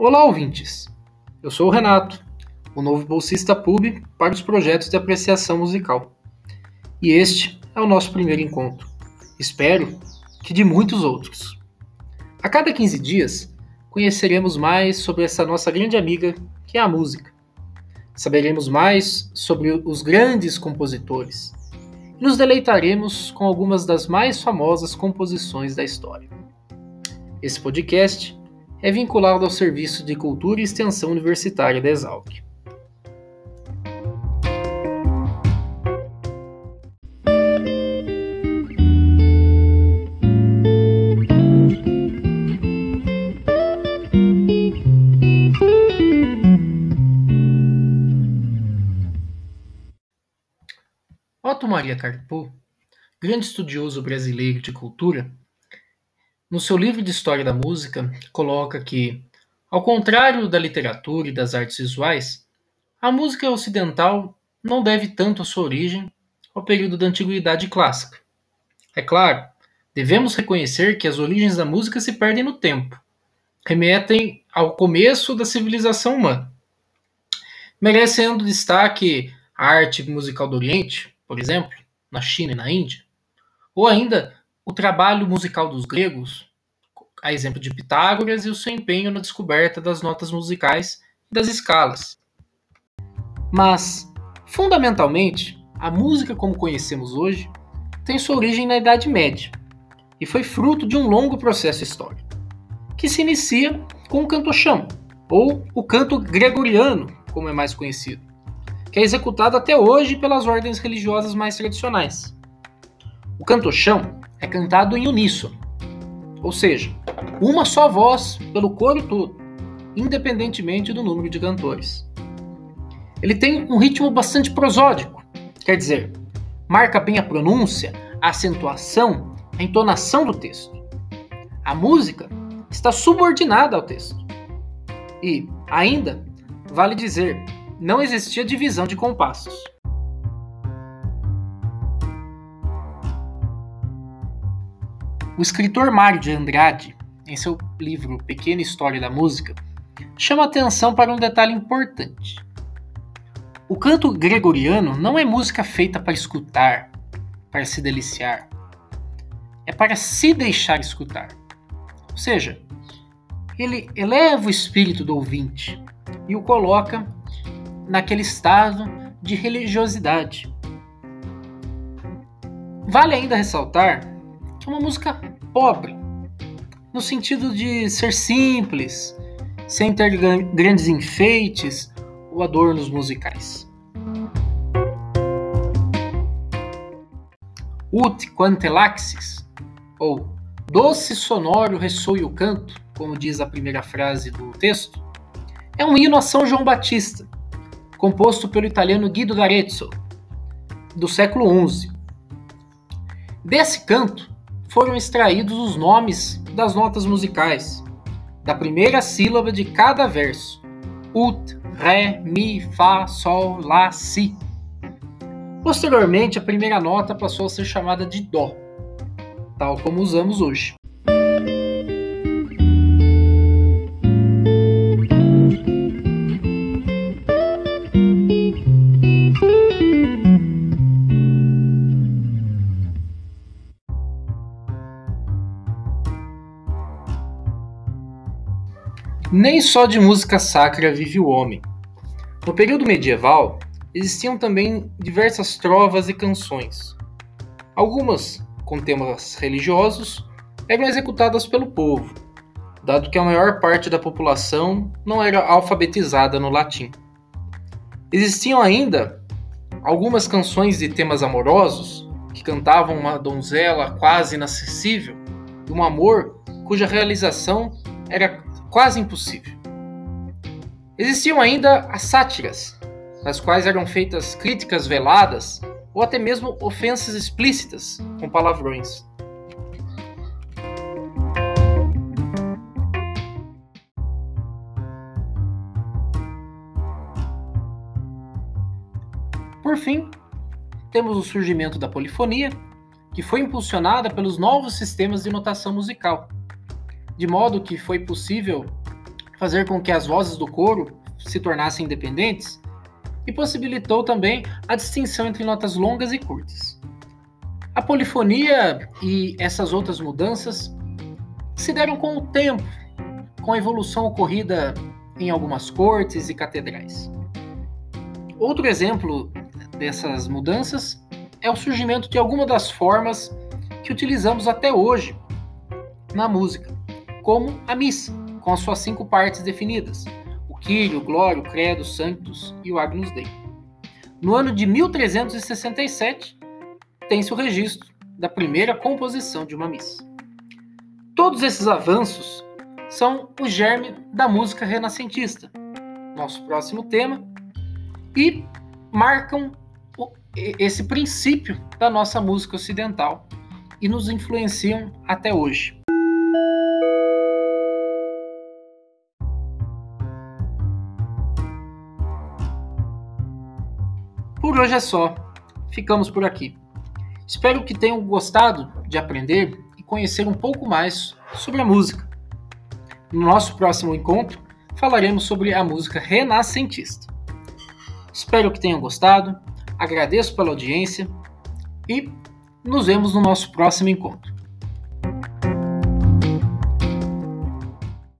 Olá, ouvintes! Eu sou o Renato, o novo bolsista PUB para os projetos de apreciação musical. E este é o nosso primeiro encontro. Espero que de muitos outros. A cada 15 dias, conheceremos mais sobre essa nossa grande amiga, que é a música. Saberemos mais sobre os grandes compositores e nos deleitaremos com algumas das mais famosas composições da história. Esse podcast é vinculado ao Serviço de Cultura e Extensão Universitária da Exalc. Otto Maria Carpo, grande estudioso brasileiro de cultura, no seu livro de História da Música, coloca que, ao contrário da literatura e das artes visuais, a música ocidental não deve tanto a sua origem ao período da Antiguidade Clássica. É claro, devemos reconhecer que as origens da música se perdem no tempo, remetem ao começo da civilização humana. Merecendo destaque a arte musical do Oriente, por exemplo, na China e na Índia, ou ainda o trabalho musical dos gregos, a exemplo de Pitágoras e o seu empenho na descoberta das notas musicais e das escalas. Mas, fundamentalmente, a música como conhecemos hoje tem sua origem na Idade Média e foi fruto de um longo processo histórico, que se inicia com o canto-chão, ou o canto gregoriano, como é mais conhecido, que é executado até hoje pelas ordens religiosas mais tradicionais. O canto-chão é cantado em uníssono, ou seja, uma só voz pelo coro todo, independentemente do número de cantores. Ele tem um ritmo bastante prosódico, quer dizer, marca bem a pronúncia, a acentuação, a entonação do texto. A música está subordinada ao texto. E, ainda, vale dizer, não existia divisão de compassos. O escritor Mário de Andrade, em seu livro Pequena História da Música, chama atenção para um detalhe importante. O canto gregoriano não é música feita para escutar, para se deliciar. É para se deixar escutar. Ou seja, ele eleva o espírito do ouvinte e o coloca naquele estado de religiosidade. Vale ainda ressaltar é uma música pobre, no sentido de ser simples, sem ter grandes enfeites ou adornos musicais. Ut quantelaxis, ou doce sonoro ressoe o canto, como diz a primeira frase do texto, é um hino a São João Batista, composto pelo italiano Guido d'Arezzo, do século XI. Desse canto, foram extraídos os nomes das notas musicais, da primeira sílaba de cada verso: Ut, Ré, Mi, Fá, Sol, Lá, Si. Posteriormente, a primeira nota passou a ser chamada de Dó, tal como usamos hoje. Nem só de música sacra vive o homem. No período medieval, existiam também diversas trovas e canções. Algumas, com temas religiosos, eram executadas pelo povo, dado que a maior parte da população não era alfabetizada no latim. Existiam ainda algumas canções de temas amorosos que cantavam uma donzela quase inacessível e um amor cuja realização era quase impossível. Existiam ainda as sátiras, nas quais eram feitas críticas veladas ou até mesmo ofensas explícitas com palavrões. Por fim, temos o surgimento da polifonia, que foi impulsionada pelos novos sistemas de notação musical, de modo que foi possível fazer com que as vozes do coro se tornassem independentes e possibilitou também a distinção entre notas longas e curtas. A polifonia e essas outras mudanças se deram com o tempo, com a evolução ocorrida em algumas cortes e catedrais. Outro exemplo dessas mudanças é o surgimento de algumas das formas que utilizamos até hoje na música, como a missa, com as suas cinco partes definidas: o Kyrie, o Glória, o Credo, o Sanctus e o Agnus Dei. No ano de 1367, tem-se o registro da primeira composição de uma missa. Todos esses avanços são o germe da música renascentista, nosso próximo tema, e marcam esse princípio da nossa música ocidental e nos influenciam até hoje. Por hoje é só. Ficamos por aqui. Espero que tenham gostado de aprender e conhecer um pouco mais sobre a música. No nosso próximo encontro, falaremos sobre a música renascentista. Espero que tenham gostado, agradeço pela audiência e nos vemos no nosso próximo encontro.